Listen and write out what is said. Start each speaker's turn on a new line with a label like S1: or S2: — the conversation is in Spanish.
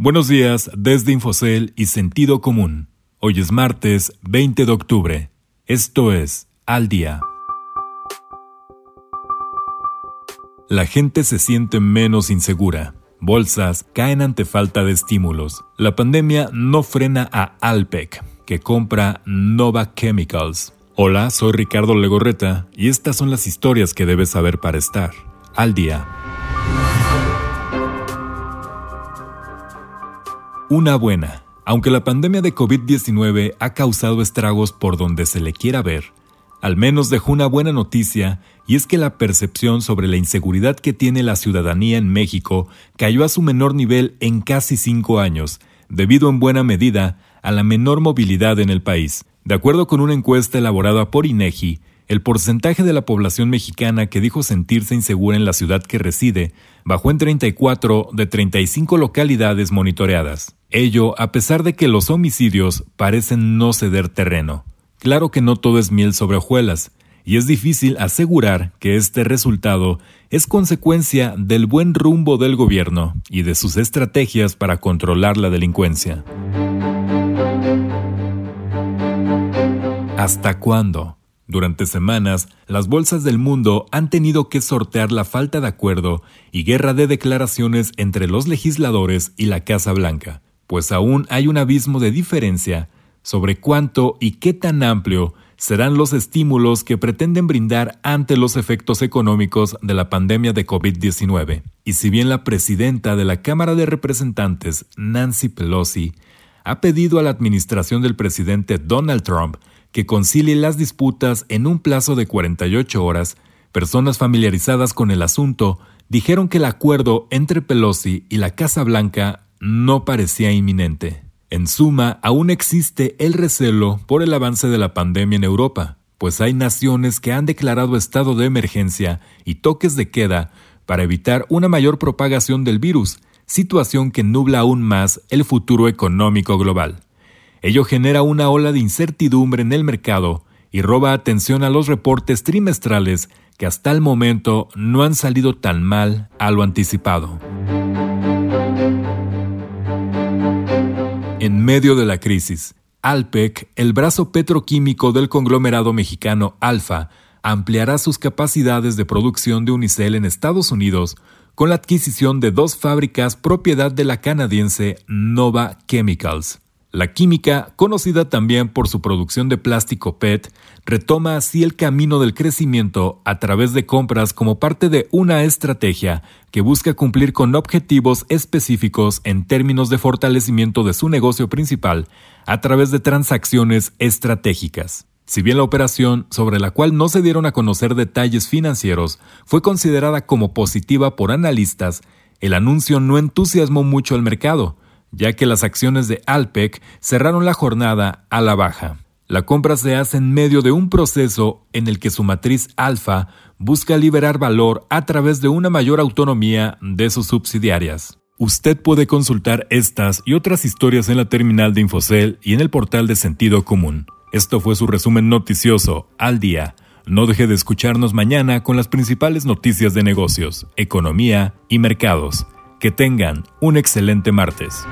S1: Buenos días desde Infocel y Sentido Común. Hoy es martes 20 de octubre. Esto es Al Día. La gente se siente menos insegura. Bolsas caen ante falta de estímulos. La pandemia no frena a Alpec, que compra Nova Chemicals. Hola, soy Ricardo Legorreta y estas son las historias que debes saber para estar al día. Una buena. Aunque la pandemia de COVID-19 ha causado estragos por donde se le quiera ver, al menos dejó una buena noticia y es que la percepción sobre la inseguridad que tiene la ciudadanía en México cayó a su menor nivel en casi cinco años, debido en buena medida a la menor movilidad en el país. De acuerdo con una encuesta elaborada por INEGI, el porcentaje de la población mexicana que dijo sentirse insegura en la ciudad que reside bajó en 34 de 35 localidades monitoreadas. Ello a pesar de que los homicidios parecen no ceder terreno. Claro que no todo es miel sobre hojuelas, y es difícil asegurar que este resultado es consecuencia del buen rumbo del gobierno y de sus estrategias para controlar la delincuencia. ¿Hasta cuándo? Durante semanas, las bolsas del mundo han tenido que sortear la falta de acuerdo y guerra de declaraciones entre los legisladores y la Casa Blanca, pues aún hay un abismo de diferencia sobre cuánto y qué tan amplio serán los estímulos que pretenden brindar ante los efectos económicos de la pandemia de COVID-19. Y si bien la presidenta de la Cámara de Representantes, Nancy Pelosi, ha pedido a la administración del presidente Donald Trump que concilie las disputas en un plazo de 48 horas, personas familiarizadas con el asunto dijeron que el acuerdo entre Pelosi y la Casa Blanca no parecía inminente. En suma, aún existe el recelo por el avance de la pandemia en Europa, pues hay naciones que han declarado estado de emergencia y toques de queda para evitar una mayor propagación del virus, situación que nubla aún más el futuro económico global. Ello genera una ola de incertidumbre en el mercado y roba atención a los reportes trimestrales que hasta el momento no han salido tan mal a lo anticipado. En medio de la crisis, Alpec, el brazo petroquímico del conglomerado mexicano Alfa, ampliará sus capacidades de producción de unicel en Estados Unidos con la adquisición de dos fábricas propiedad de la canadiense Nova Chemicals. La química, conocida también por su producción de plástico PET, retoma así el camino del crecimiento a través de compras como parte de una estrategia que busca cumplir con objetivos específicos en términos de fortalecimiento de su negocio principal a través de transacciones estratégicas. Si bien la operación, sobre la cual no se dieron a conocer detalles financieros, fue considerada como positiva por analistas, el anuncio no entusiasmó mucho al mercado, ya que las acciones de Alpec cerraron la jornada a la baja. La compra se hace en medio de un proceso en el que su matriz alfa busca liberar valor a través de una mayor autonomía de sus subsidiarias. Usted puede consultar estas y otras historias en la terminal de Infocel y en el portal de Sentido Común. Esto fue su resumen noticioso al día. No deje de escucharnos mañana con las principales noticias de negocios, economía y mercados. Que tengan un excelente martes.